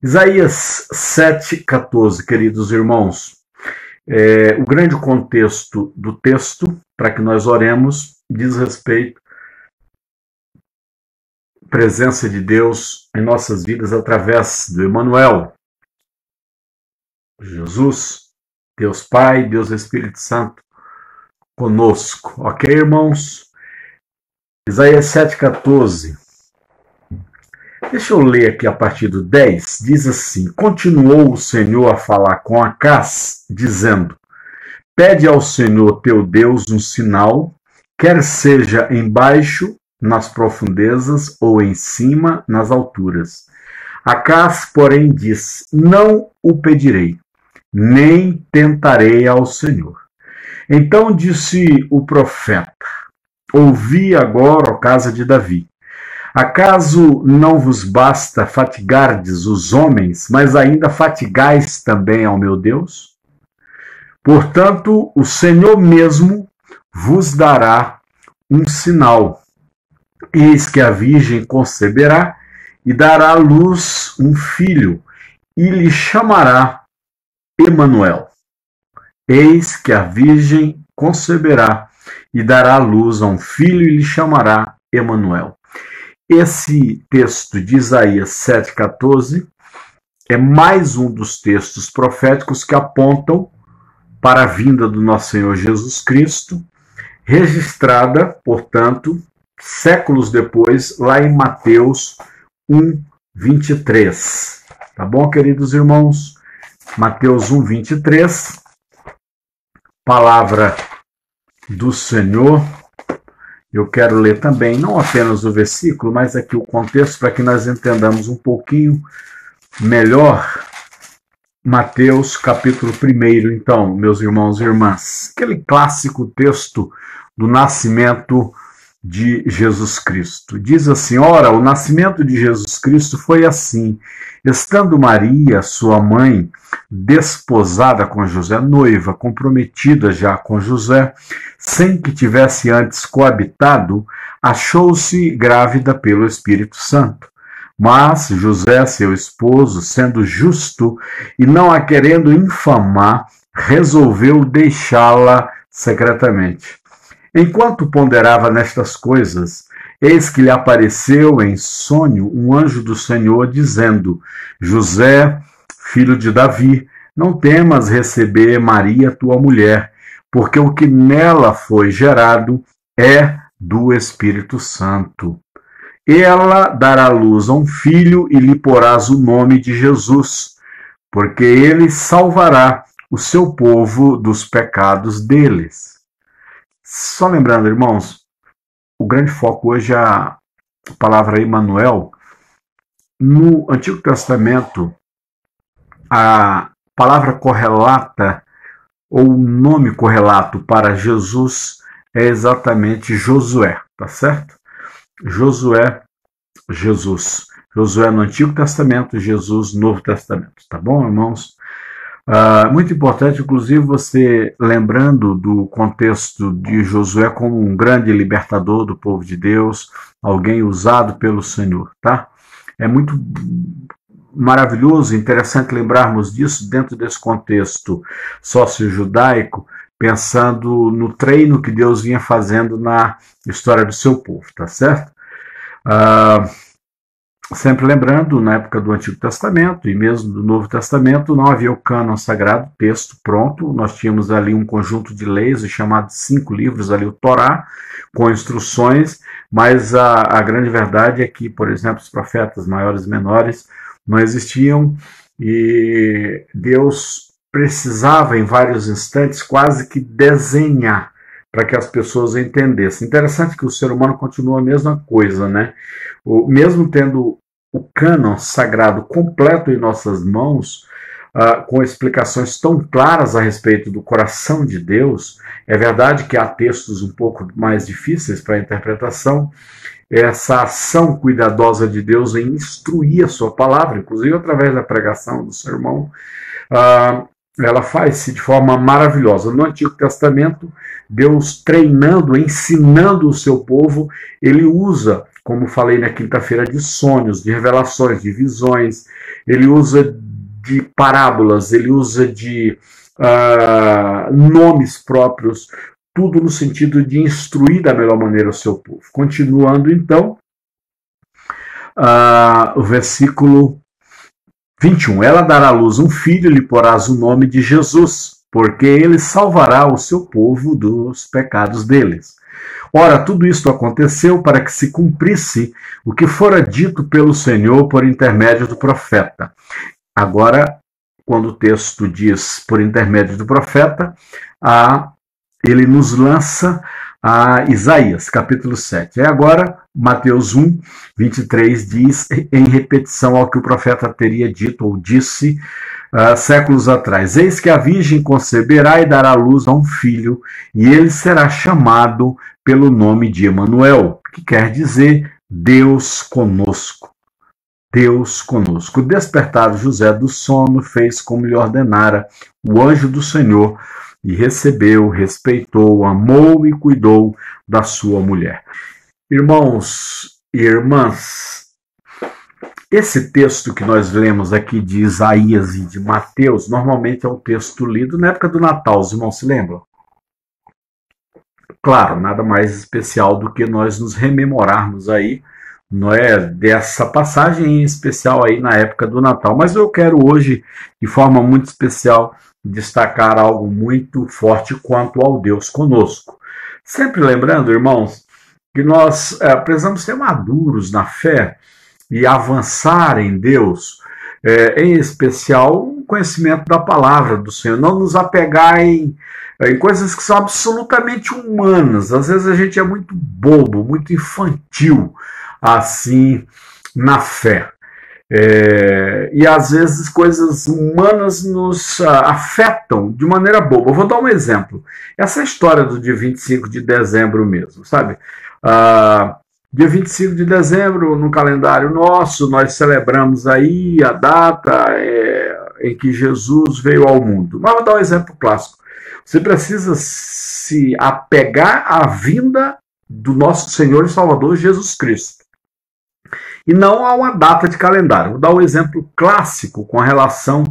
Isaías 7,14, queridos irmãos. É, o grande contexto do texto, para que nós oremos, diz respeito à presença de Deus em nossas vidas através do Emmanuel, Jesus, Deus Pai, Deus Espírito Santo conosco. Ok, irmãos? Isaías 7,14. Deixa eu ler aqui a partir do 10. Diz assim: Continuou o Senhor a falar com Acás, dizendo: Pede ao Senhor teu Deus um sinal, quer seja embaixo, nas profundezas, ou em cima, nas alturas. Acás, porém, diz: Não o pedirei, nem tentarei ao Senhor. Então disse o profeta: Ouvi agora, ó casa de Davi. Acaso não vos basta fatigardes os homens, mas ainda fatigais também ao meu Deus? Portanto, o Senhor mesmo vos dará um sinal. Eis que a Virgem conceberá e dará à luz um filho, e lhe chamará Emanuel. Eis que a Virgem conceberá e dará à luz a um filho e lhe chamará Emanuel. Esse texto de Isaías 7,14 é mais um dos textos proféticos que apontam para a vinda do nosso Senhor Jesus Cristo, registrada, portanto, séculos depois, lá em Mateus 1, 23. Tá bom, queridos irmãos? Mateus 1, 23, palavra do Senhor eu quero ler também, não apenas o versículo, mas aqui o contexto, para que nós entendamos um pouquinho melhor Mateus capítulo 1, então, meus irmãos e irmãs. Aquele clássico texto do nascimento de Jesus Cristo. Diz assim: Ora, o nascimento de Jesus Cristo foi assim. Estando Maria, sua mãe, desposada com José, noiva, comprometida já com José, sem que tivesse antes coabitado, achou-se grávida pelo Espírito Santo. Mas José, seu esposo, sendo justo e não a querendo infamar, resolveu deixá-la secretamente. Enquanto ponderava nestas coisas, eis que lhe apareceu em sonho um anjo do Senhor, dizendo: José, filho de Davi, não temas receber Maria, tua mulher, porque o que nela foi gerado é do Espírito Santo. Ela dará luz a um filho e lhe porás o nome de Jesus, porque ele salvará o seu povo dos pecados deles. Só lembrando, irmãos, o grande foco hoje é a palavra Emmanuel. No Antigo Testamento, a palavra correlata ou o nome correlato para Jesus é exatamente Josué, tá certo? Josué, Jesus. Josué no Antigo Testamento, Jesus no Novo Testamento, tá bom, irmãos? Uh, muito importante, inclusive, você lembrando do contexto de Josué como um grande libertador do povo de Deus, alguém usado pelo Senhor, tá? É muito maravilhoso, interessante lembrarmos disso dentro desse contexto sócio-judaico, pensando no treino que Deus vinha fazendo na história do seu povo, tá certo? Uh, Sempre lembrando, na época do Antigo Testamento e mesmo do Novo Testamento, não havia o cânon sagrado, texto pronto. Nós tínhamos ali um conjunto de leis, chamados cinco livros, ali o Torá, com instruções, mas a, a grande verdade é que, por exemplo, os profetas maiores e menores não existiam e Deus precisava, em vários instantes, quase que desenhar para que as pessoas entendessem. Interessante que o ser humano continua a mesma coisa, né? O, mesmo tendo o cânon sagrado completo em nossas mãos, uh, com explicações tão claras a respeito do coração de Deus, é verdade que há textos um pouco mais difíceis para interpretação, essa ação cuidadosa de Deus em instruir a sua palavra, inclusive através da pregação do sermão, uh, ela faz-se de forma maravilhosa. No Antigo Testamento, Deus treinando, ensinando o seu povo, ele usa como falei na quinta-feira, de sonhos, de revelações, de visões. Ele usa de parábolas, ele usa de uh, nomes próprios, tudo no sentido de instruir da melhor maneira o seu povo. Continuando então, uh, o versículo 21. Ela dará à luz um filho e lhe porás o nome de Jesus, porque ele salvará o seu povo dos pecados deles. Ora, tudo isto aconteceu para que se cumprisse o que fora dito pelo Senhor por intermédio do profeta. Agora, quando o texto diz por intermédio do profeta, a, ele nos lança a Isaías, capítulo 7. E agora, Mateus 1, 23 diz, em repetição ao que o profeta teria dito ou disse uh, séculos atrás: Eis que a Virgem conceberá e dará luz a um filho, e ele será chamado pelo nome de Emanuel, que quer dizer Deus conosco. Deus conosco. Despertado José do sono, fez como lhe ordenara o anjo do Senhor e recebeu, respeitou, amou e cuidou da sua mulher. Irmãos e irmãs, esse texto que nós lemos aqui de Isaías e de Mateus, normalmente é um texto lido na época do Natal, os irmãos se lembram? Claro, nada mais especial do que nós nos rememorarmos aí, não é, dessa passagem em especial aí na época do Natal. Mas eu quero hoje, de forma muito especial, destacar algo muito forte quanto ao Deus conosco. Sempre lembrando, irmãos, que nós é, precisamos ser maduros na fé e avançar em Deus, é, em especial o conhecimento da palavra do Senhor, não nos apegar em, em coisas que são absolutamente humanas. Às vezes a gente é muito bobo, muito infantil assim na fé. É, e às vezes coisas humanas nos uh, afetam de maneira boba. Eu vou dar um exemplo. Essa história do dia 25 de dezembro mesmo, sabe? Uh, dia 25 de dezembro, no calendário nosso, nós celebramos aí a data é, em que Jesus veio ao mundo. Mas vou dar um exemplo clássico. Você precisa se apegar à vinda do nosso Senhor e Salvador Jesus Cristo e não há uma data de calendário. Vou dar um exemplo clássico com relação,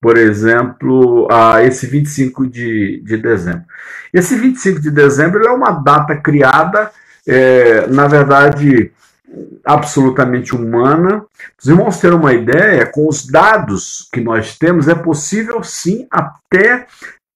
por exemplo, a esse 25 de, de dezembro. Esse 25 de dezembro é uma data criada, é, na verdade, absolutamente humana. Os irmãos terem uma ideia, com os dados que nós temos, é possível sim até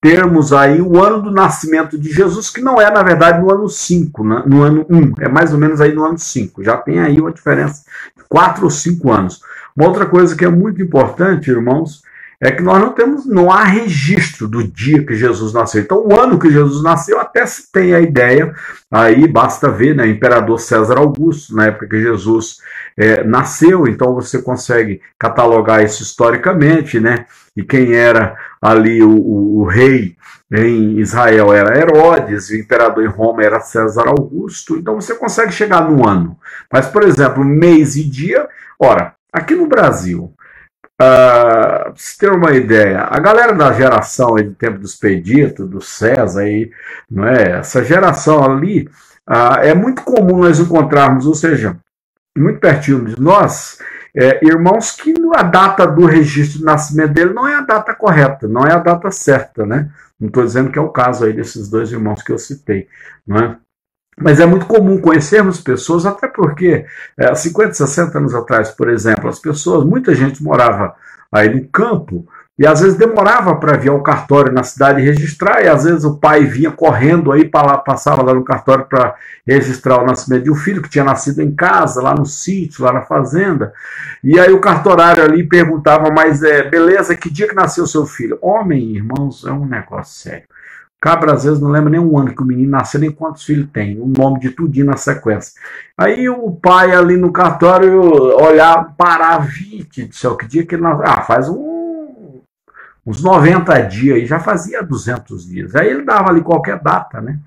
termos aí o ano do nascimento de Jesus, que não é, na verdade, no ano 5, né? no ano 1, é mais ou menos aí no ano 5. Já tem aí uma diferença de 4 ou 5 anos. Uma outra coisa que é muito importante, irmãos, é que nós não temos, não há registro do dia que Jesus nasceu. Então, o ano que Jesus nasceu, até se tem a ideia, aí basta ver, né? Imperador César Augusto, na época que Jesus é, nasceu, então você consegue catalogar isso historicamente, né? E quem era ali o, o, o rei em Israel era Herodes, o imperador em Roma era César Augusto, então você consegue chegar no ano. Mas, por exemplo, mês e dia, ora, aqui no Brasil, Uh, se ter uma ideia, a galera da geração aí do tempo do Expedito, do César, aí, não é? essa geração ali, uh, é muito comum nós encontrarmos, ou seja, muito pertinho de nós, é, irmãos que a data do registro de nascimento dele não é a data correta, não é a data certa, né? Não estou dizendo que é o caso aí desses dois irmãos que eu citei, não é? Mas é muito comum conhecermos pessoas, até porque é, 50, 60 anos atrás, por exemplo, as pessoas, muita gente morava aí no campo e às vezes demorava para vir ao cartório na cidade registrar, e às vezes o pai vinha correndo aí para lá, passava lá no cartório para registrar o nascimento de um filho que tinha nascido em casa, lá no sítio, lá na fazenda. E aí o cartorário ali perguntava, mas é, beleza, que dia que nasceu seu filho? Homem, irmãos, é um negócio sério. Cabra às vezes não lembra nem um ano que o menino nasceu, nem quantos filhos tem, o nome de tudinho na sequência. Aí o pai ali no cartório olhar, parar, vinte, do céu, que dia que ele nasceu? Ah, faz um, uns 90 dias aí, já fazia 200 dias. Aí ele dava ali qualquer data, né?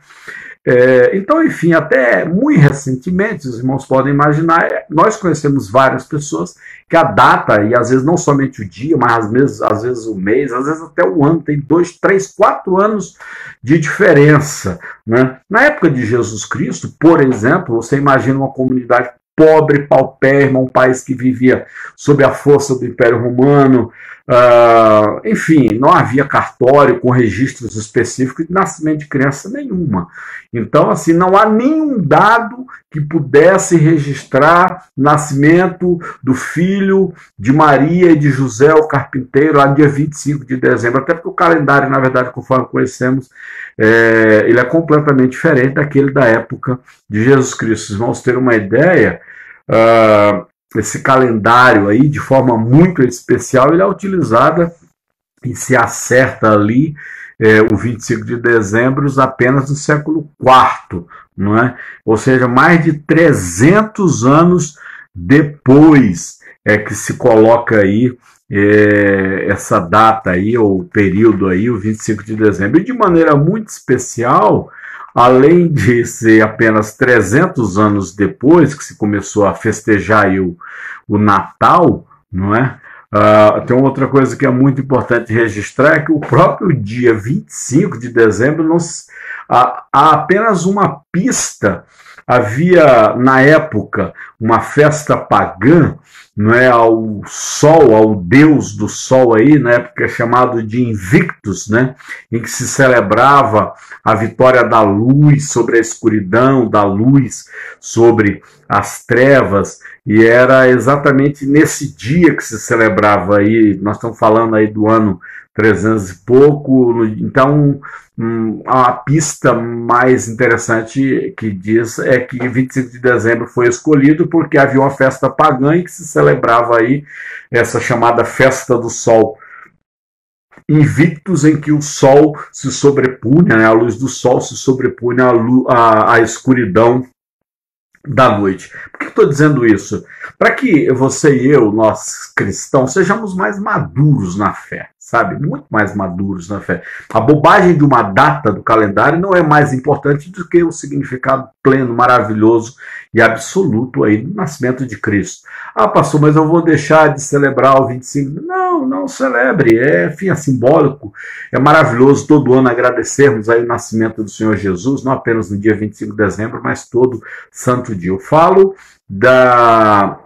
É, então, enfim, até muito recentemente, os irmãos podem imaginar, é, nós conhecemos várias pessoas que a data, e às vezes não somente o dia, mas às vezes, às vezes o mês, às vezes até o ano, tem dois, três, quatro anos de diferença. Né? Na época de Jesus Cristo, por exemplo, você imagina uma comunidade pobre, paupérrimo, um país que vivia sob a força do Império Romano, Uh, enfim, não havia cartório com registros específicos de nascimento de criança nenhuma. Então, assim, não há nenhum dado que pudesse registrar nascimento do filho de Maria e de José, o carpinteiro, lá dia 25 de dezembro. Até porque o calendário, na verdade, conforme conhecemos, é, ele é completamente diferente daquele da época de Jesus Cristo. Vamos ter uma ideia. Uh, esse calendário aí de forma muito especial, ele é utilizada e se acerta ali é, o 25 de dezembro apenas no século IV, não é? Ou seja, mais de 300 anos depois é que se coloca aí é, essa data aí, ou período aí, o 25 de dezembro. E de maneira muito especial, além de ser apenas 300 anos depois que se começou a festejar o, o Natal, não é? Uh, tem outra coisa que é muito importante registrar, é que o próprio dia 25 de dezembro há, há apenas uma pista havia na época uma festa pagã não é ao sol, ao deus do sol aí, na época chamado de Invictus, né, em que se celebrava a vitória da luz sobre a escuridão, da luz sobre as trevas, e era exatamente nesse dia que se celebrava aí, nós estamos falando aí do ano 300 e pouco, então a pista mais interessante que diz é que 25 de dezembro foi escolhido porque havia uma festa pagã em que se celebrava aí essa chamada festa do sol. Invictus em que o sol se sobrepunha, né, a luz do sol se sobrepunha à, à escuridão da noite. Por que estou dizendo isso? Para que você e eu, nós cristãos, sejamos mais maduros na fé sabe? Muito mais maduros na fé. A bobagem de uma data do calendário não é mais importante do que o significado pleno, maravilhoso e absoluto aí do nascimento de Cristo. Ah, pastor, mas eu vou deixar de celebrar o 25. Não, não celebre. É, enfim, é simbólico. É maravilhoso todo ano agradecermos aí o nascimento do Senhor Jesus, não apenas no dia 25 de dezembro, mas todo santo dia. Eu falo da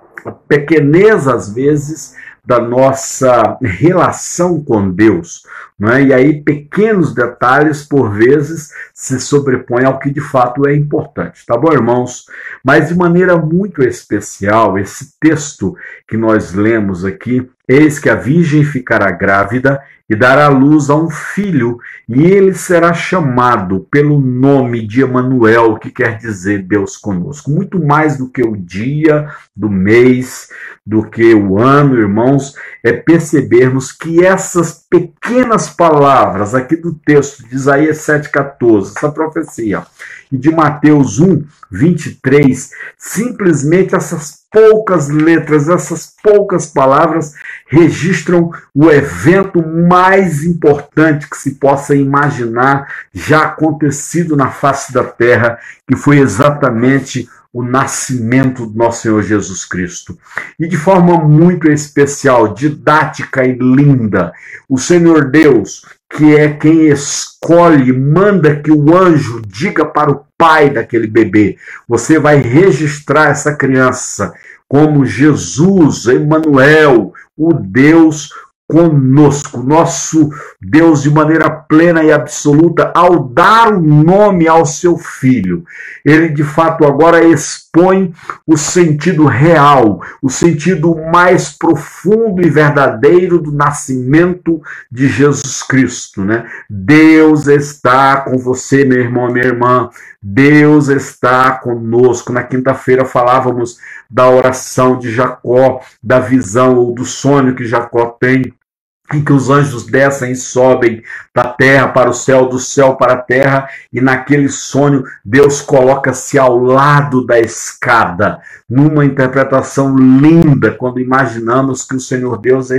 pequeneza, às vezes, da nossa relação com Deus. Não é? E aí, pequenos detalhes, por vezes, se sobrepõem ao que de fato é importante. Tá bom, irmãos? Mas de maneira muito especial, esse texto que nós lemos aqui, eis que a Virgem ficará grávida e dará luz a um filho, e ele será chamado pelo nome de Emanuel, que quer dizer Deus conosco. Muito mais do que o dia, do mês, do que o ano, irmãos, é percebermos que essas pequenas palavras aqui do texto de Isaías 7,14, essa profecia, e de Mateus 1, 23, simplesmente essas poucas letras, essas poucas palavras registram o evento mais importante que se possa imaginar já acontecido na face da terra, que foi exatamente o nascimento do nosso Senhor Jesus Cristo. E de forma muito especial, didática e linda, o Senhor Deus, que é quem escolhe, manda que o anjo diga para o pai daquele bebê: você vai registrar essa criança como Jesus, Emmanuel, o Deus conosco, nosso Deus de maneira plena e absoluta, ao dar o nome ao seu filho. Ele de fato agora expõe o sentido real, o sentido mais profundo e verdadeiro do nascimento de Jesus Cristo, né? Deus está com você, meu irmão, minha irmã. Deus está conosco. Na quinta-feira falávamos da oração de Jacó, da visão ou do sonho que Jacó tem em que os anjos descem e sobem da terra para o céu, do céu para a terra, e naquele sonho Deus coloca-se ao lado da escada, numa interpretação linda, quando imaginamos que o Senhor Deus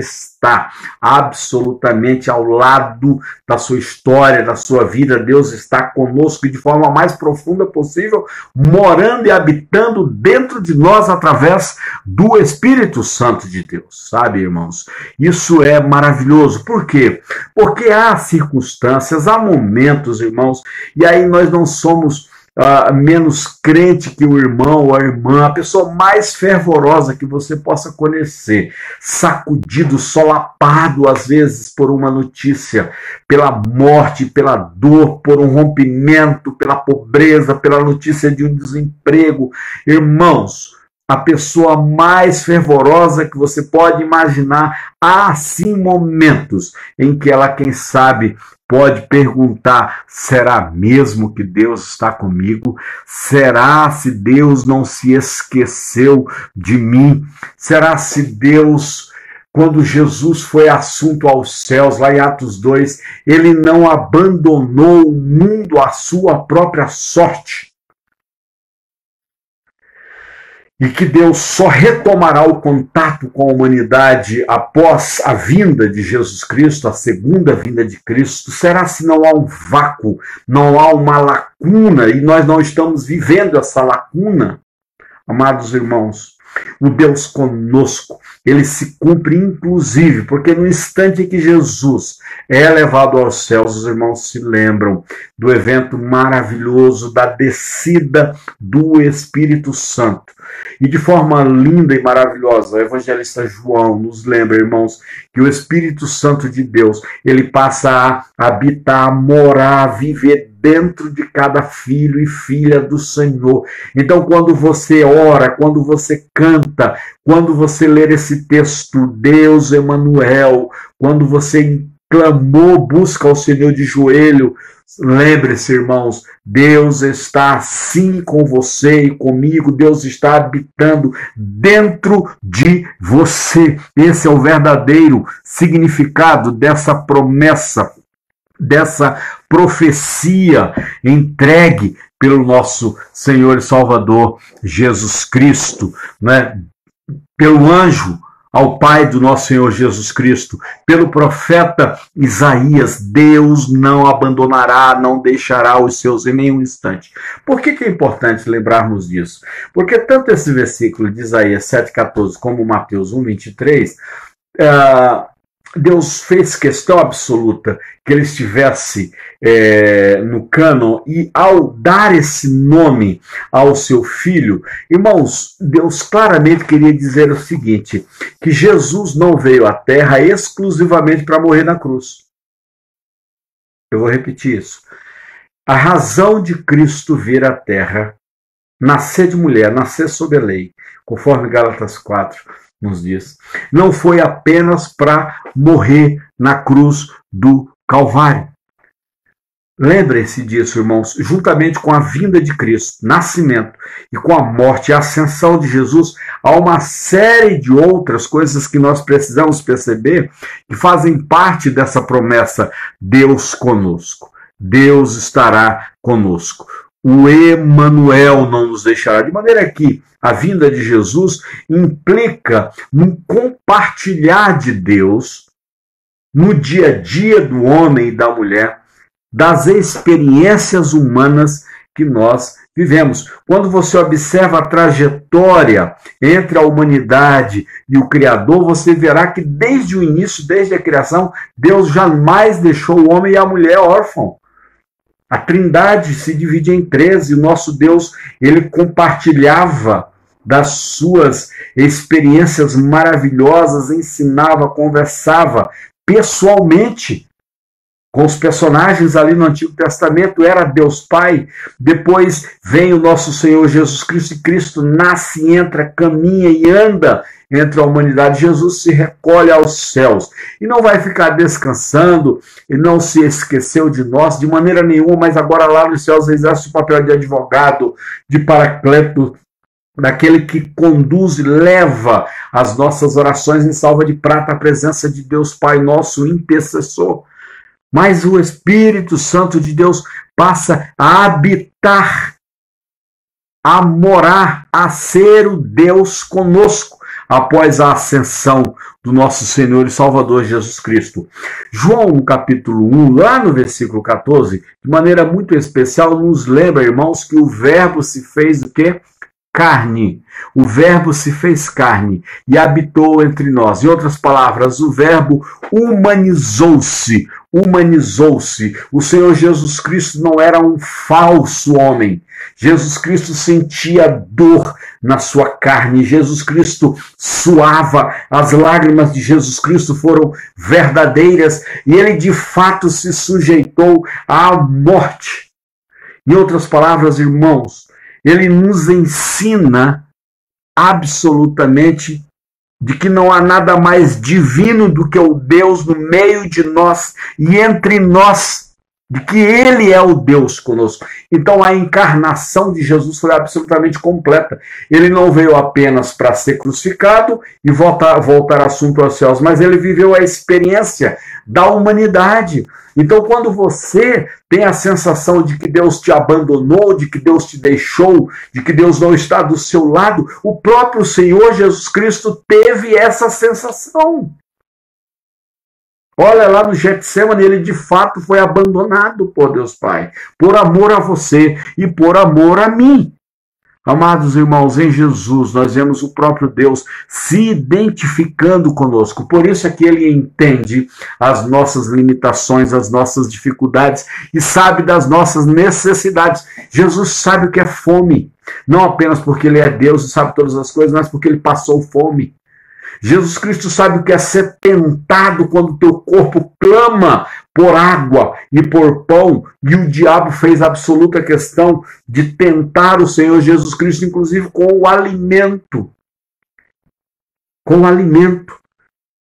está absolutamente ao lado da sua história, da sua vida. Deus está conosco de forma mais profunda possível, morando e habitando dentro de nós através do Espírito Santo de Deus, sabe, irmãos? Isso é maravilhoso. Por quê? Porque há circunstâncias, há momentos, irmãos, e aí nós não somos uh, menos crente que o irmão ou a irmã, a pessoa mais fervorosa que você possa conhecer, sacudido, solapado às vezes por uma notícia, pela morte, pela dor, por um rompimento, pela pobreza, pela notícia de um desemprego. Irmãos, a pessoa mais fervorosa que você pode imaginar. Há sim momentos em que ela, quem sabe, pode perguntar: será mesmo que Deus está comigo? Será se Deus não se esqueceu de mim? Será se Deus quando Jesus foi assunto aos céus, lá em Atos 2, ele não abandonou o mundo à sua própria sorte e que Deus só retomará o contato com a humanidade após a vinda de Jesus Cristo, a segunda vinda de Cristo, será se não há um vácuo, não há uma lacuna e nós não estamos vivendo essa lacuna? Amados irmãos, o Deus conosco, ele se cumpre inclusive, porque no instante que Jesus é levado aos céus, os irmãos se lembram do evento maravilhoso da descida do Espírito Santo. E de forma linda e maravilhosa, o evangelista João nos lembra, irmãos, que o Espírito Santo de Deus, ele passa a habitar, a morar, a viver dentro de cada filho e filha do Senhor. Então, quando você ora, quando você canta, quando você ler esse texto, Deus Emanuel, quando você clamou, busca ao Senhor de joelho, lembre-se, irmãos, Deus está sim com você e comigo, Deus está habitando dentro de você. Esse é o verdadeiro significado dessa promessa dessa profecia entregue pelo nosso Senhor e Salvador Jesus Cristo, né? pelo anjo ao Pai do nosso Senhor Jesus Cristo, pelo profeta Isaías, Deus não abandonará, não deixará os seus em nenhum instante. Por que, que é importante lembrarmos disso? Porque tanto esse versículo de Isaías 7,14 como Mateus 1,23 uh, Deus fez questão absoluta que ele estivesse é, no cânon e ao dar esse nome ao seu filho, irmãos, Deus claramente queria dizer o seguinte: que Jesus não veio à Terra exclusivamente para morrer na cruz. Eu vou repetir isso. A razão de Cristo vir à Terra, nascer de mulher, nascer sob a lei, conforme Gálatas 4 nos dias, não foi apenas para morrer na cruz do Calvário. Lembrem-se disso, irmãos, juntamente com a vinda de Cristo, nascimento e com a morte e a ascensão de Jesus, há uma série de outras coisas que nós precisamos perceber que fazem parte dessa promessa: Deus conosco. Deus estará conosco o Emanuel não nos deixará. De maneira que a vinda de Jesus implica no compartilhar de Deus no dia a dia do homem e da mulher, das experiências humanas que nós vivemos. Quando você observa a trajetória entre a humanidade e o Criador, você verá que desde o início, desde a criação, Deus jamais deixou o homem e a mulher órfãos. A Trindade se divide em três e o nosso Deus, ele compartilhava das suas experiências maravilhosas, ensinava, conversava pessoalmente com os personagens ali no Antigo Testamento, era Deus Pai. Depois vem o nosso Senhor Jesus Cristo e Cristo nasce, entra, caminha e anda entre a humanidade. Jesus se recolhe aos céus e não vai ficar descansando e não se esqueceu de nós de maneira nenhuma, mas agora lá nos céus exerce o papel de advogado, de paracleto, daquele que conduz e leva as nossas orações em salva de prata à presença de Deus Pai, nosso intercessor. Mas o Espírito Santo de Deus passa a habitar, a morar, a ser o Deus conosco após a ascensão do nosso Senhor e Salvador Jesus Cristo. João, no capítulo 1, lá no versículo 14, de maneira muito especial, nos lembra, irmãos, que o Verbo se fez o quê? Carne. O Verbo se fez carne e habitou entre nós. Em outras palavras, o Verbo humanizou-se. humanizou-se. O Senhor Jesus Cristo não era um falso homem. Jesus Cristo sentia dor na sua carne. Jesus Cristo suava. As lágrimas de Jesus Cristo foram verdadeiras e ele de fato se sujeitou à morte. Em outras palavras, irmãos, ele nos ensina absolutamente de que não há nada mais divino do que o Deus no meio de nós e entre nós, de que Ele é o Deus conosco. Então a encarnação de Jesus foi absolutamente completa. Ele não veio apenas para ser crucificado e voltar, voltar assunto aos céus, mas ele viveu a experiência da humanidade. Então, quando você tem a sensação de que Deus te abandonou, de que Deus te deixou, de que Deus não está do seu lado, o próprio Senhor Jesus Cristo teve essa sensação. Olha lá no Getsemane, ele de fato foi abandonado por Deus Pai, por amor a você e por amor a mim. Amados irmãos, em Jesus nós vemos o próprio Deus se identificando conosco. Por isso é que ele entende as nossas limitações, as nossas dificuldades e sabe das nossas necessidades. Jesus sabe o que é fome, não apenas porque ele é Deus e sabe todas as coisas, mas porque ele passou fome. Jesus Cristo sabe o que é ser tentado quando teu corpo clama por água e por pão, e o diabo fez absoluta questão de tentar o Senhor Jesus Cristo, inclusive com o alimento. Com o alimento.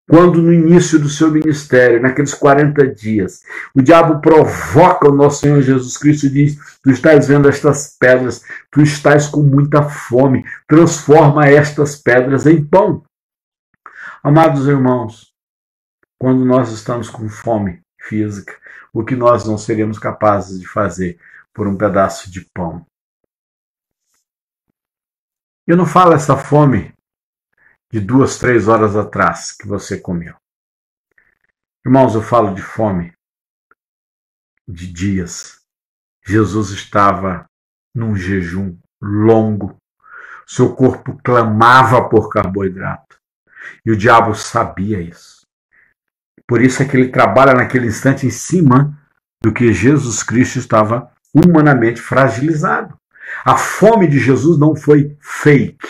Quando no início do seu ministério, naqueles 40 dias, o diabo provoca o nosso Senhor Jesus Cristo e diz: Tu estás vendo estas pedras, tu estás com muita fome, transforma estas pedras em pão. Amados irmãos, quando nós estamos com fome física, o que nós não seríamos capazes de fazer por um pedaço de pão? Eu não falo essa fome de duas, três horas atrás que você comeu. Irmãos, eu falo de fome de dias. Jesus estava num jejum longo. Seu corpo clamava por carboidrato. E o diabo sabia isso. Por isso é que ele trabalha naquele instante em cima do que Jesus Cristo estava humanamente fragilizado. A fome de Jesus não foi fake,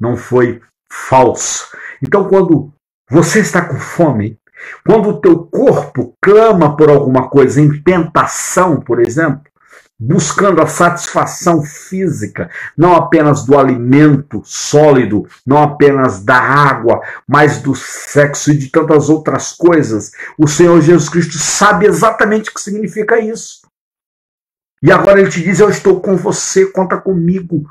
não foi falso. Então, quando você está com fome, quando o teu corpo clama por alguma coisa em tentação, por exemplo, buscando a satisfação física, não apenas do alimento sólido, não apenas da água, mas do sexo e de tantas outras coisas. O Senhor Jesus Cristo sabe exatamente o que significa isso. E agora ele te diz: Eu estou com você, conta comigo.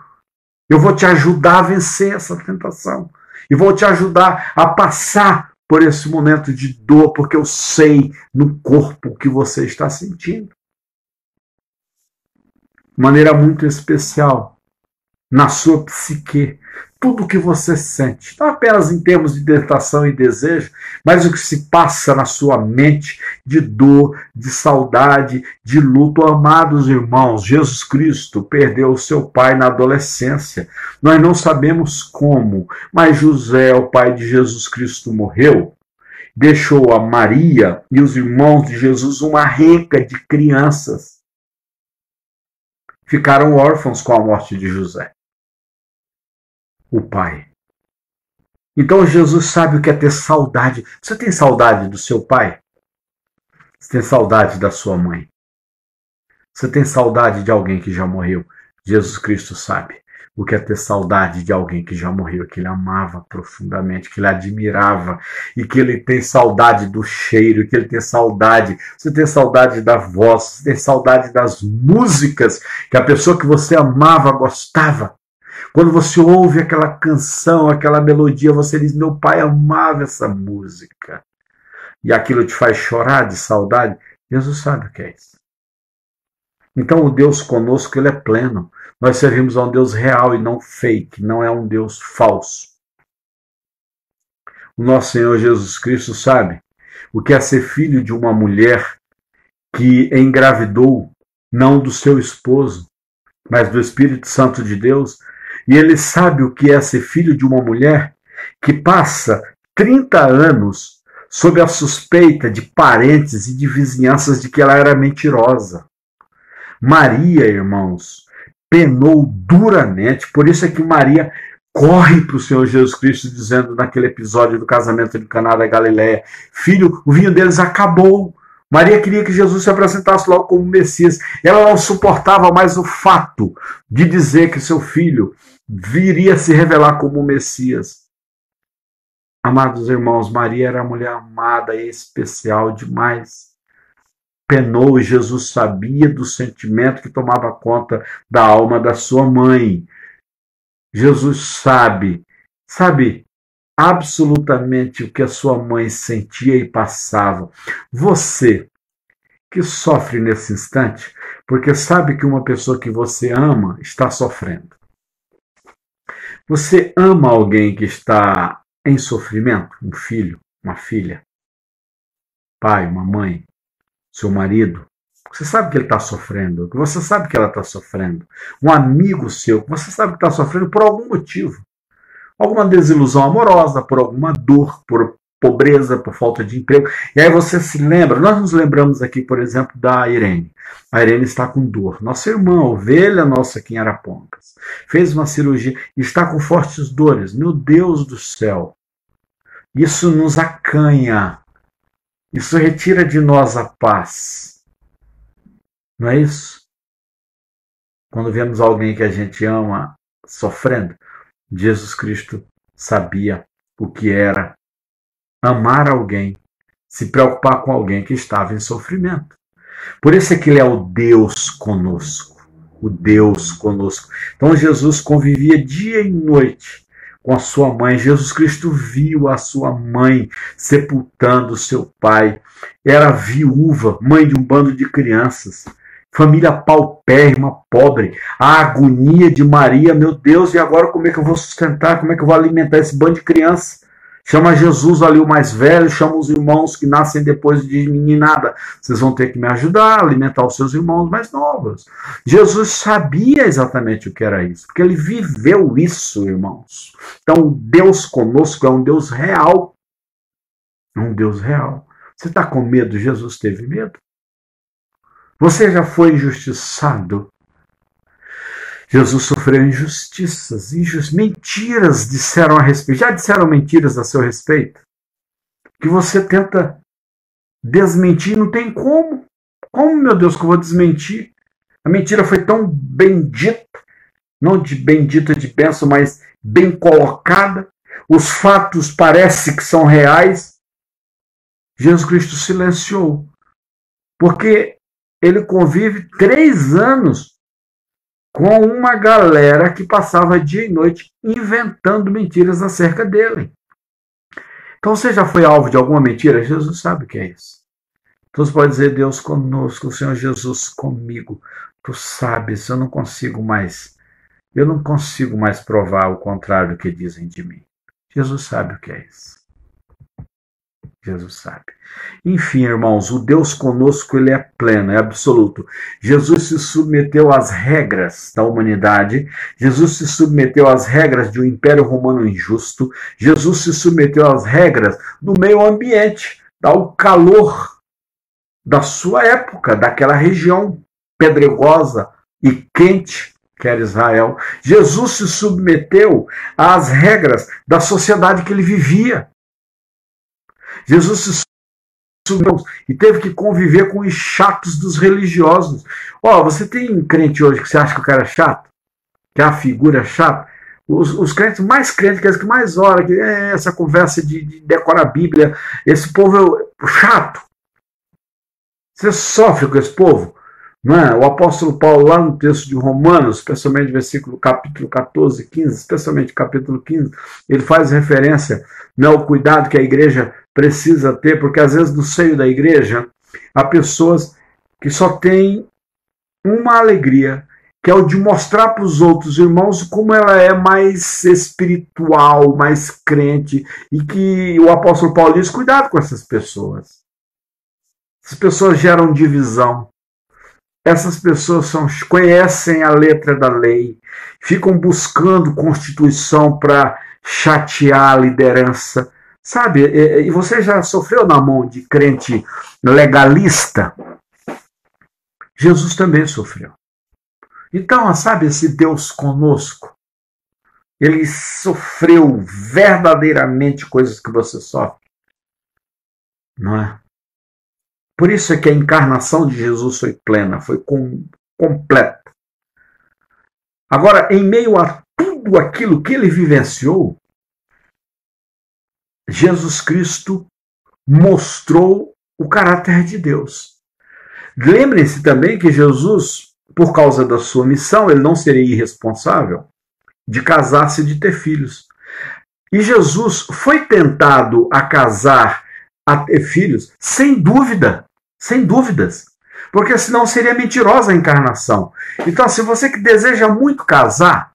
Eu vou te ajudar a vencer essa tentação. E vou te ajudar a passar por esse momento de dor, porque eu sei no corpo o que você está sentindo maneira muito especial na sua psique. Tudo o que você sente, não apenas em termos de tentação e desejo, mas o que se passa na sua mente de dor, de saudade, de luto. Amados irmãos, Jesus Cristo perdeu o seu pai na adolescência. Nós não sabemos como, mas José, o pai de Jesus Cristo, morreu deixou a Maria e os irmãos de Jesus uma renca de crianças ficaram órfãos com a morte de José, o pai. Então Jesus sabe o que é ter saudade. Você tem saudade do seu pai? Você tem saudade da sua mãe? Você tem saudade de alguém que já morreu? Jesus Cristo sabe o que é ter saudade de alguém que já morreu, que ele amava profundamente, que ele admirava, e que ele tem saudade do cheiro, que ele tem saudade. Você tem saudade da voz, você tem saudade das músicas que a pessoa que você amava gostava. Quando você ouve aquela canção, aquela melodia, você diz: Meu pai amava essa música. E aquilo te faz chorar de saudade. Jesus sabe o que é isso. Então, o Deus conosco, ele é pleno. Nós servimos a um Deus real e não fake, não é um Deus falso. O nosso Senhor Jesus Cristo sabe o que é ser filho de uma mulher que engravidou não do seu esposo, mas do Espírito Santo de Deus, e ele sabe o que é ser filho de uma mulher que passa 30 anos sob a suspeita de parentes e de vizinhanças de que ela era mentirosa. Maria, irmãos, penou duramente, por isso é que Maria corre para o Senhor Jesus Cristo dizendo naquele episódio do casamento de Caná da Galiléia, filho, o vinho deles acabou. Maria queria que Jesus se apresentasse logo como Messias. Ela não suportava mais o fato de dizer que seu filho viria se revelar como Messias. Amados irmãos, Maria era mulher amada e especial demais. Penou Jesus sabia do sentimento que tomava conta da alma da sua mãe. Jesus sabe, sabe absolutamente o que a sua mãe sentia e passava. Você que sofre nesse instante, porque sabe que uma pessoa que você ama está sofrendo. Você ama alguém que está em sofrimento? Um filho, uma filha, pai, uma mãe, seu marido. Você sabe que ele está sofrendo, que você sabe que ela está sofrendo. Um amigo seu, você sabe que está sofrendo por algum motivo. Alguma desilusão amorosa, por alguma dor, por pobreza, por falta de emprego. E aí você se lembra, nós nos lembramos aqui, por exemplo, da Irene. A Irene está com dor. Nossa irmã, ovelha nossa aqui em Arapongas, fez uma cirurgia e está com fortes dores. Meu Deus do céu. Isso nos acanha. Isso retira de nós a paz. Não é isso? Quando vemos alguém que a gente ama sofrendo, Jesus Cristo sabia o que era amar alguém, se preocupar com alguém que estava em sofrimento. Por isso é que ele é o Deus conosco, o Deus conosco. Então Jesus convivia dia e noite com a sua mãe. Jesus Cristo viu a sua mãe sepultando seu pai. Era viúva, mãe de um bando de crianças. Família paupérrima, pobre. A agonia de Maria, meu Deus, e agora como é que eu vou sustentar? Como é que eu vou alimentar esse bando de crianças? Chama Jesus ali o mais velho, chama os irmãos que nascem depois de meninada. Vocês vão ter que me ajudar a alimentar os seus irmãos mais novos. Jesus sabia exatamente o que era isso, porque ele viveu isso, irmãos. Então, Deus conosco é um Deus real. É um Deus real. Você está com medo? Jesus teve medo. Você já foi injustiçado? Jesus sofreu injustiças, injust... mentiras disseram a respeito. Já disseram mentiras a seu respeito? Que você tenta desmentir, não tem como. Como, meu Deus, que eu vou desmentir? A mentira foi tão bendita, não de bendita de bênção, mas bem colocada. Os fatos parecem que são reais. Jesus Cristo silenciou. Porque ele convive três anos com uma galera que passava dia e noite inventando mentiras acerca dele. Então você já foi alvo de alguma mentira? Jesus sabe o que é isso. Então você pode dizer, Deus conosco, Senhor Jesus comigo. Tu sabes, eu não consigo mais, eu não consigo mais provar o contrário do que dizem de mim. Jesus sabe o que é isso. Jesus sabe. Enfim, irmãos, o Deus conosco ele é pleno, é absoluto. Jesus se submeteu às regras da humanidade, Jesus se submeteu às regras de um império romano injusto, Jesus se submeteu às regras do meio ambiente, ao calor da sua época, daquela região pedregosa e quente que era Israel. Jesus se submeteu às regras da sociedade que ele vivia. Jesus se subiu e teve que conviver com os chatos dos religiosos. Ó, oh, você tem crente hoje que você acha que o cara é chato? Que é a figura chata? Os, os crentes mais crentes, que é que mais oram, que é essa conversa de, de decorar a Bíblia, esse povo é chato. Você sofre com esse povo? É? O apóstolo Paulo, lá no texto de Romanos, especialmente versículo capítulo 14, 15, especialmente capítulo 15, ele faz referência né, ao cuidado que a igreja precisa ter, porque às vezes no seio da igreja há pessoas que só têm uma alegria, que é o de mostrar para os outros irmãos como ela é mais espiritual, mais crente, e que o apóstolo Paulo diz: cuidado com essas pessoas. Essas pessoas geram divisão. Essas pessoas são, conhecem a letra da lei, ficam buscando constituição para chatear a liderança, Sabe, e você já sofreu na mão de crente legalista? Jesus também sofreu. Então, sabe esse Deus conosco? Ele sofreu verdadeiramente coisas que você sofre. Não é? Por isso é que a encarnação de Jesus foi plena, foi com, completa. Agora, em meio a tudo aquilo que ele vivenciou, Jesus Cristo mostrou o caráter de Deus. Lembrem-se também que Jesus, por causa da sua missão, ele não seria irresponsável de casar-se e de ter filhos. E Jesus foi tentado a casar, a ter filhos, sem dúvida, sem dúvidas. Porque senão seria mentirosa a encarnação. Então, se você que deseja muito casar,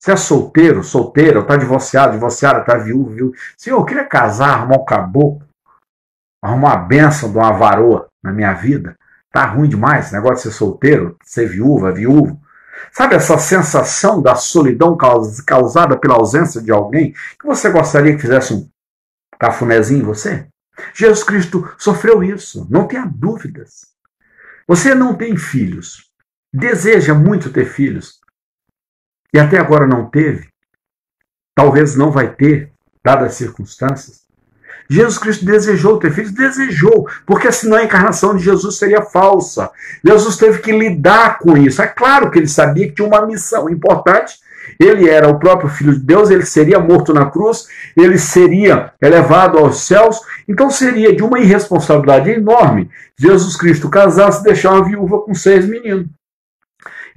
se é solteiro, solteira, está divorciado, divorciada, está viúvo, viúvo. Senhor, eu queria casar, arrumar um caboclo, arrumar uma benção de uma varoa na minha vida. Tá ruim demais esse negócio de ser solteiro, ser viúva, viúvo. Sabe essa sensação da solidão causada pela ausência de alguém que você gostaria que fizesse um cafunézinho em você? Jesus Cristo sofreu isso, não tenha dúvidas. Você não tem filhos, deseja muito ter filhos, e até agora não teve, talvez não vai ter, dadas as circunstâncias. Jesus Cristo desejou ter filhos? Desejou, porque senão a encarnação de Jesus seria falsa. Jesus teve que lidar com isso. É claro que ele sabia que tinha uma missão importante. Ele era o próprio Filho de Deus, ele seria morto na cruz, ele seria elevado aos céus, então seria de uma irresponsabilidade enorme Jesus Cristo casar-se e deixar uma viúva com seis meninos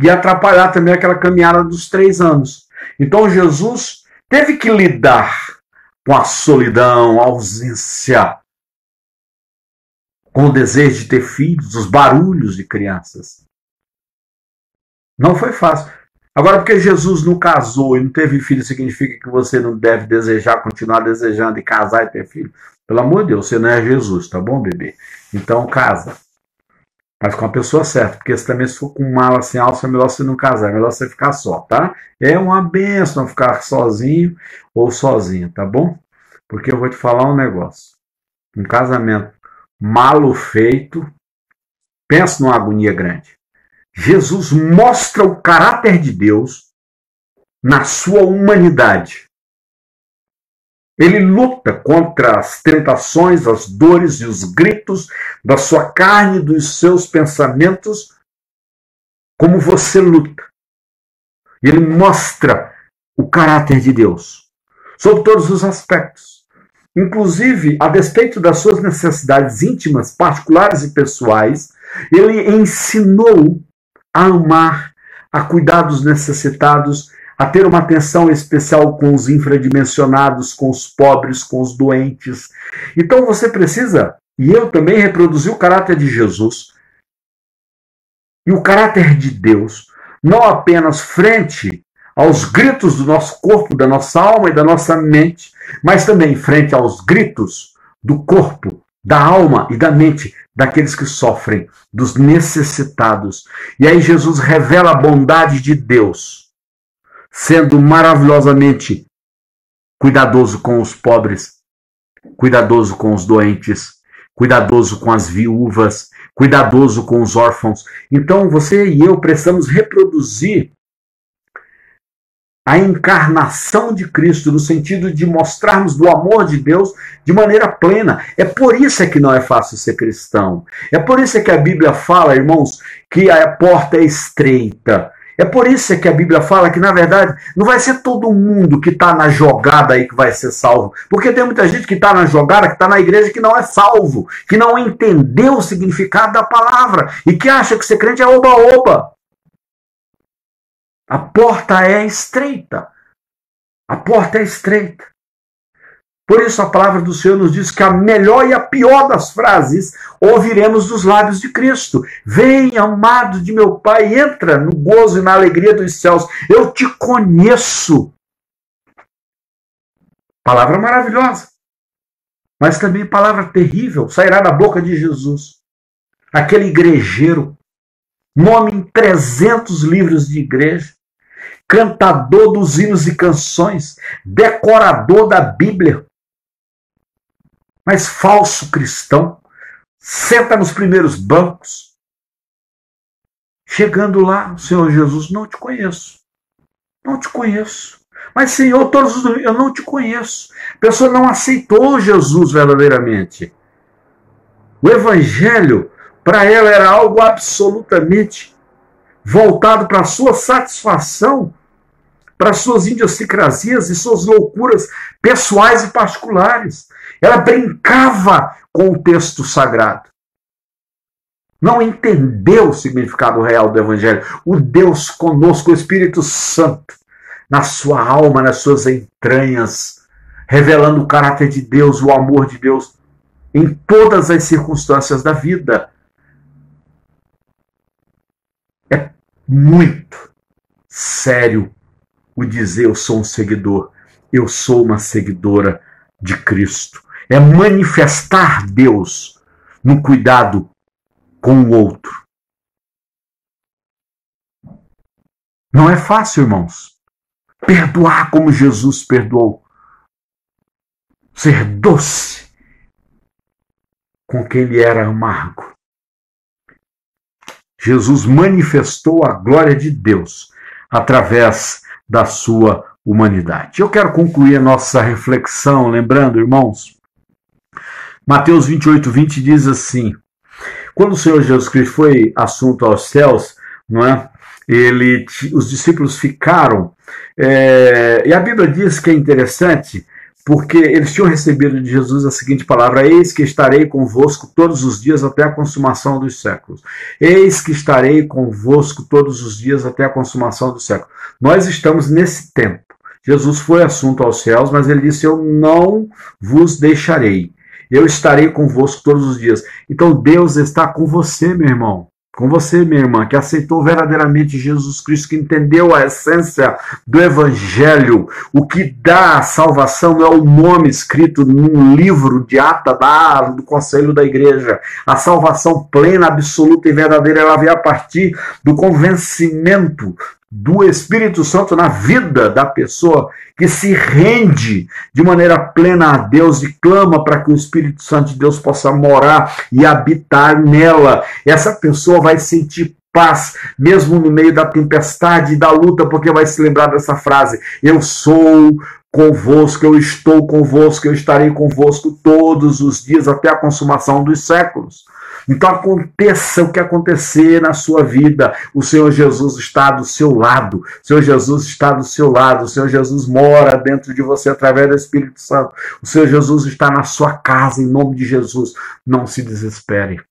e atrapalhar também aquela caminhada dos três anos. Então Jesus teve que lidar com a solidão, a ausência, com o desejo de ter filhos, os barulhos de crianças. Não foi fácil. Agora, porque Jesus não casou e não teve filho, significa que você não deve desejar, continuar desejando e casar e ter filho? Pelo amor de Deus, você não é Jesus, tá bom, bebê? Então casa. Mas com a pessoa certa, porque se também se for com mala sem alça, é melhor você não casar, é melhor você ficar só, tá? É uma benção ficar sozinho ou sozinho, tá bom? Porque eu vou te falar um negócio. Um casamento malo feito, pensa numa agonia grande. Jesus mostra o caráter de Deus na sua humanidade. Ele luta contra as tentações, as dores e os gritos da sua carne e dos seus pensamentos, como você luta. Ele mostra o caráter de Deus sob todos os aspectos. Inclusive, a despeito das suas necessidades íntimas, particulares e pessoais, ele ensinou a amar, a cuidar dos necessitados a ter uma atenção especial com os infradimensionados, com os pobres, com os doentes. Então você precisa, e eu também, reproduzir o caráter de Jesus e o caráter de Deus, não apenas frente aos gritos do nosso corpo, da nossa alma e da nossa mente, mas também frente aos gritos do corpo, da alma e da mente daqueles que sofrem, dos necessitados. E aí Jesus revela a bondade de Deus sendo maravilhosamente cuidadoso com os pobres, cuidadoso com os doentes, cuidadoso com as viúvas, cuidadoso com os órfãos. Então você e eu precisamos reproduzir a encarnação de Cristo no sentido de mostrarmos do amor de Deus de maneira plena. É por isso é que não é fácil ser cristão. É por isso é que a Bíblia fala, irmãos, que a porta é estreita é por isso que a Bíblia fala que, na verdade, não vai ser todo mundo que está na jogada aí que vai ser salvo. Porque tem muita gente que está na jogada, que está na igreja, que não é salvo, que não entendeu o significado da palavra e que acha que ser crente é oba-oba. A porta é estreita. A porta é estreita. Por isso a palavra do Senhor nos diz que a melhor e a pior das frases ouviremos dos lábios de Cristo. Vem, amado de meu Pai, entra no gozo e na alegria dos céus. Eu te conheço. Palavra maravilhosa. Mas também palavra terrível sairá da boca de Jesus. Aquele igrejeiro, nome em 300 livros de igreja, cantador dos hinos e canções, decorador da Bíblia, mas falso cristão, senta nos primeiros bancos. Chegando lá, Senhor Jesus, não te conheço. Não te conheço. Mas, Senhor, todos os eu não te conheço. A pessoa não aceitou Jesus verdadeiramente. O Evangelho, para ela, era algo absolutamente voltado para a sua satisfação, para suas idiosincrasias e suas loucuras pessoais e particulares. Ela brincava com o texto sagrado. Não entendeu o significado real do Evangelho. O Deus conosco, o Espírito Santo, na sua alma, nas suas entranhas, revelando o caráter de Deus, o amor de Deus em todas as circunstâncias da vida. É muito sério o dizer eu sou um seguidor, eu sou uma seguidora de Cristo. É manifestar Deus no cuidado com o outro. Não é fácil, irmãos. Perdoar como Jesus perdoou. Ser doce com quem ele era amargo. Jesus manifestou a glória de Deus através da sua humanidade. Eu quero concluir a nossa reflexão, lembrando, irmãos, Mateus 28, 20 diz assim: quando o Senhor Jesus Cristo foi assunto aos céus, não é? Ele, os discípulos ficaram, é, e a Bíblia diz que é interessante, porque eles tinham recebido de Jesus a seguinte palavra: Eis que estarei convosco todos os dias até a consumação dos séculos. Eis que estarei convosco todos os dias até a consumação dos séculos. Nós estamos nesse tempo. Jesus foi assunto aos céus, mas ele disse: Eu não vos deixarei. Eu estarei convosco todos os dias. Então Deus está com você, meu irmão. Com você, minha irmã, que aceitou verdadeiramente Jesus Cristo, que entendeu a essência do Evangelho. O que dá a salvação é o nome escrito num livro de ata da, do Conselho da Igreja. A salvação plena, absoluta e verdadeira, ela vem a partir do convencimento do Espírito Santo na vida da pessoa que se rende de maneira plena a Deus e clama para que o Espírito Santo de Deus possa morar e habitar nela. Essa pessoa vai sentir paz, mesmo no meio da tempestade e da luta, porque vai se lembrar dessa frase: Eu sou convosco, eu estou convosco, eu estarei convosco todos os dias até a consumação dos séculos. Então aconteça o que acontecer na sua vida, o Senhor Jesus está do seu lado. O Senhor Jesus está do seu lado. O Senhor Jesus mora dentro de você através do Espírito Santo. O Senhor Jesus está na sua casa em nome de Jesus. Não se desespere.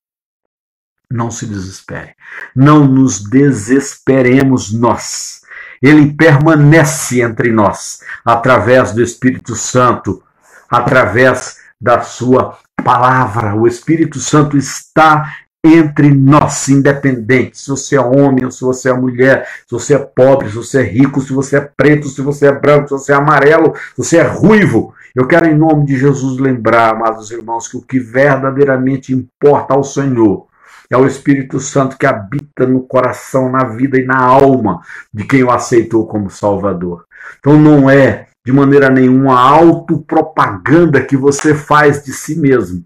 Não se desespere. Não nos desesperemos nós. Ele permanece entre nós através do Espírito Santo, através da sua palavra. O Espírito Santo está entre nós, independente se você é homem ou se você é mulher, se você é pobre, se você é rico, se você é preto, se você é branco, se você é amarelo, se você é ruivo. Eu quero, em nome de Jesus, lembrar, amados irmãos, que o que verdadeiramente importa ao Senhor é o Espírito Santo que habita no coração, na vida e na alma de quem o aceitou como Salvador. Então não é de maneira nenhuma a autopropaganda que você faz de si mesmo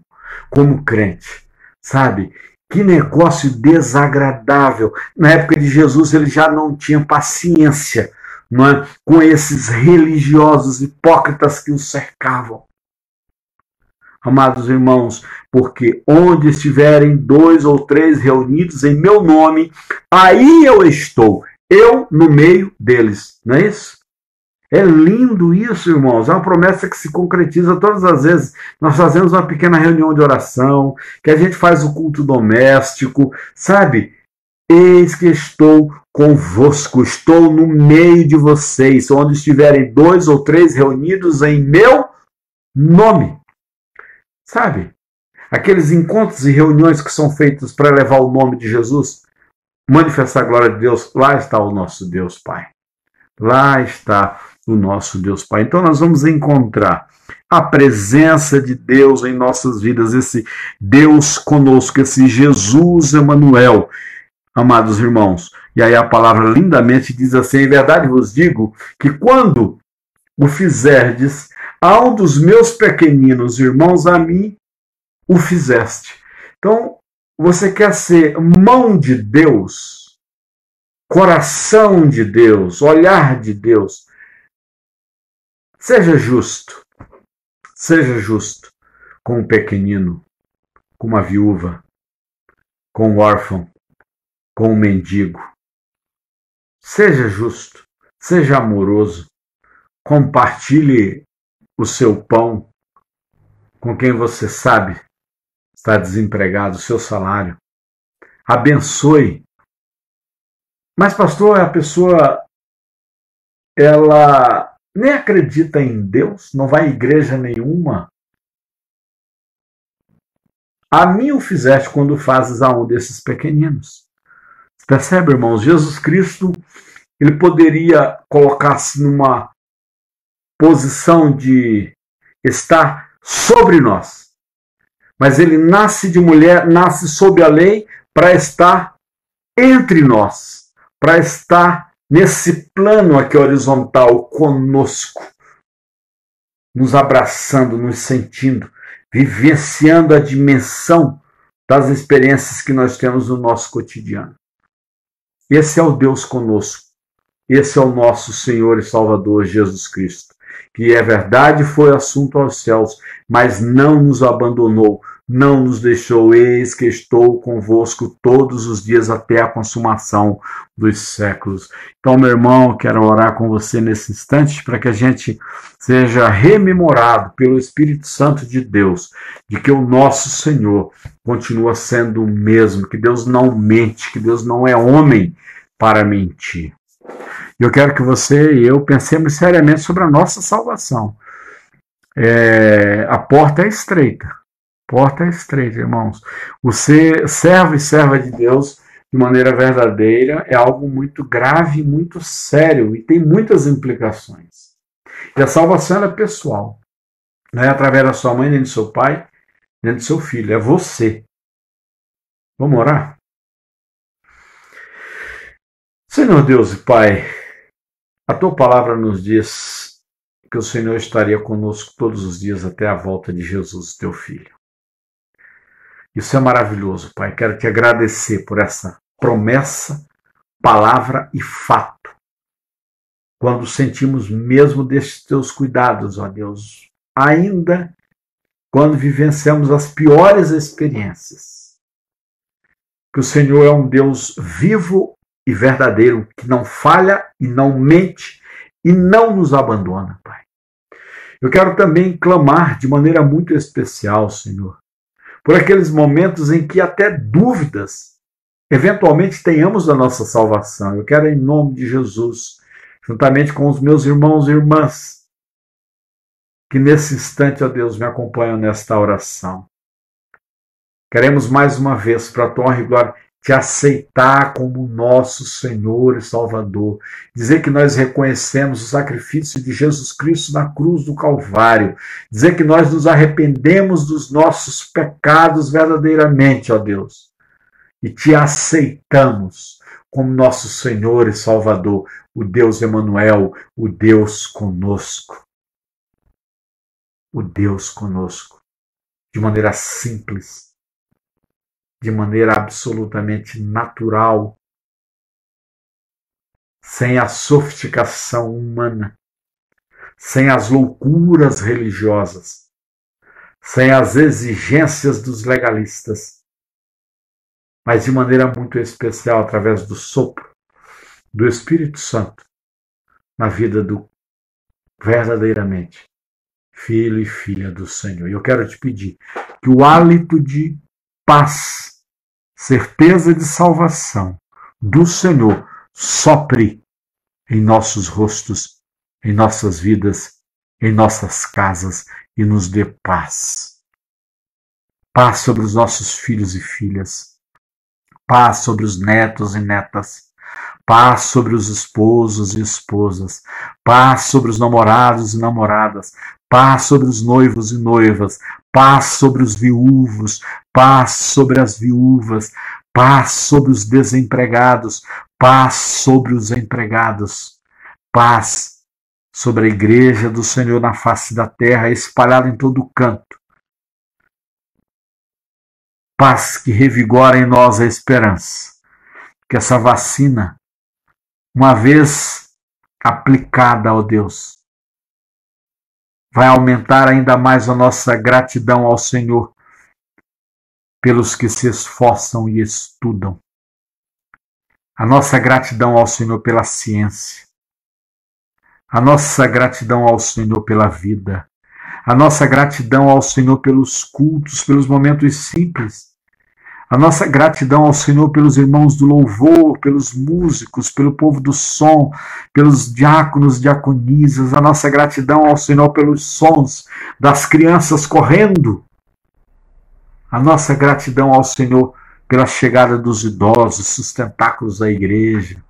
como crente. Sabe? Que negócio desagradável. Na época de Jesus ele já não tinha paciência não é? com esses religiosos hipócritas que o cercavam. Amados irmãos, porque onde estiverem dois ou três reunidos em meu nome, aí eu estou, eu no meio deles. Não é isso? É lindo isso, irmãos. É uma promessa que se concretiza todas as vezes. Nós fazemos uma pequena reunião de oração, que a gente faz o culto doméstico, sabe? Eis que estou convosco, estou no meio de vocês, onde estiverem dois ou três reunidos em meu nome. Sabe? Aqueles encontros e reuniões que são feitos para levar o nome de Jesus, manifestar a glória de Deus, lá está o nosso Deus Pai. Lá está o nosso Deus Pai. Então nós vamos encontrar a presença de Deus em nossas vidas, esse Deus conosco, esse Jesus Emanuel, amados irmãos. E aí a palavra lindamente diz assim: em verdade vos digo que quando o fizerdes A um dos meus pequeninos irmãos, a mim o fizeste. Então, você quer ser mão de Deus, coração de Deus, olhar de Deus. Seja justo. Seja justo com o pequenino, com uma viúva, com o órfão, com o mendigo. Seja justo, seja amoroso, compartilhe o seu pão com quem você sabe está desempregado, o seu salário. Abençoe. Mas, pastor, a pessoa ela nem acredita em Deus, não vai à igreja nenhuma. A mim o fizeste quando fazes a um desses pequeninos. Percebe, irmãos? Jesus Cristo, ele poderia colocar-se numa posição de estar sobre nós. Mas ele nasce de mulher, nasce sob a lei para estar entre nós, para estar nesse plano aqui horizontal conosco, nos abraçando, nos sentindo, vivenciando a dimensão das experiências que nós temos no nosso cotidiano. Esse é o Deus conosco. Esse é o nosso Senhor e Salvador Jesus Cristo, que é verdade foi assunto aos céus, mas não nos abandonou, não nos deixou, eis que estou convosco todos os dias até a consumação dos séculos. Então, meu irmão, quero orar com você nesse instante para que a gente seja rememorado pelo Espírito Santo de Deus, de que o nosso Senhor continua sendo o mesmo, que Deus não mente, que Deus não é homem para mentir. Eu quero que você e eu pensemos seriamente sobre a nossa salvação. É, a porta é estreita porta é estreita, irmãos. O ser servo e serva de Deus de maneira verdadeira é algo muito grave, muito sério e tem muitas implicações. E a salvação é pessoal. Não é através da sua mãe, nem do seu pai, nem do seu filho. É você. Vamos orar? Senhor Deus e Pai, a tua palavra nos diz que o Senhor estaria conosco todos os dias até a volta de Jesus, teu filho. Isso é maravilhoso, Pai. Quero te agradecer por essa promessa, palavra e fato. Quando sentimos mesmo destes teus cuidados, ó Deus, ainda quando vivenciamos as piores experiências. Que o Senhor é um Deus vivo e verdadeiro, que não falha e não mente e não nos abandona, Pai. Eu quero também clamar de maneira muito especial, Senhor, por aqueles momentos em que até dúvidas eventualmente tenhamos da nossa salvação. Eu quero, em nome de Jesus, juntamente com os meus irmãos e irmãs, que nesse instante, ó Deus, me acompanham nesta oração. Queremos mais uma vez, para a tua glória, te aceitar como nosso Senhor e Salvador. Dizer que nós reconhecemos o sacrifício de Jesus Cristo na cruz do Calvário. Dizer que nós nos arrependemos dos nossos pecados verdadeiramente, ó Deus. E te aceitamos como nosso Senhor e Salvador, o Deus Emanuel, o Deus conosco. O Deus conosco. De maneira simples de maneira absolutamente natural, sem a sofisticação humana, sem as loucuras religiosas, sem as exigências dos legalistas, mas de maneira muito especial através do sopro do Espírito Santo na vida do verdadeiramente filho e filha do Senhor. E eu quero te pedir que o hálito de paz, certeza de salvação do Senhor sopre em nossos rostos, em nossas vidas, em nossas casas e nos dê paz. Paz sobre os nossos filhos e filhas, paz sobre os netos e netas, paz sobre os esposos e esposas, paz sobre os namorados e namoradas, paz sobre os noivos e noivas, paz sobre os viúvos, paz sobre as viúvas, paz sobre os desempregados, paz sobre os empregados, paz sobre a igreja do Senhor na face da terra, espalhada em todo canto. Paz que revigora em nós a esperança. Que essa vacina, uma vez aplicada, ó Deus, vai aumentar ainda mais a nossa gratidão ao Senhor pelos que se esforçam e estudam. A nossa gratidão ao Senhor pela ciência. A nossa gratidão ao Senhor pela vida. A nossa gratidão ao Senhor pelos cultos, pelos momentos simples. A nossa gratidão ao Senhor pelos irmãos do louvor, pelos músicos, pelo povo do som, pelos diáconos, diaconisas. A nossa gratidão ao Senhor pelos sons das crianças correndo. A nossa gratidão ao Senhor pela chegada dos idosos, sustentáculos da igreja,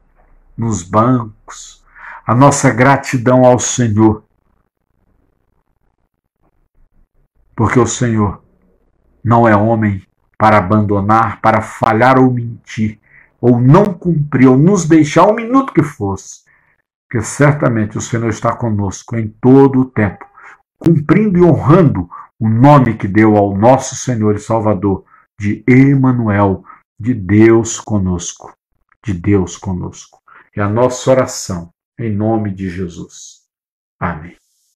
nos bancos, a nossa gratidão ao Senhor. Porque o Senhor não é homem para abandonar, para falhar ou mentir, ou não cumprir, ou nos deixar um minuto que fosse. Porque certamente o Senhor está conosco em todo o tempo, cumprindo e honrando o nome que deu ao nosso Senhor e Salvador de Emanuel, de Deus conosco, de Deus conosco. É a nossa oração em nome de Jesus. Amém.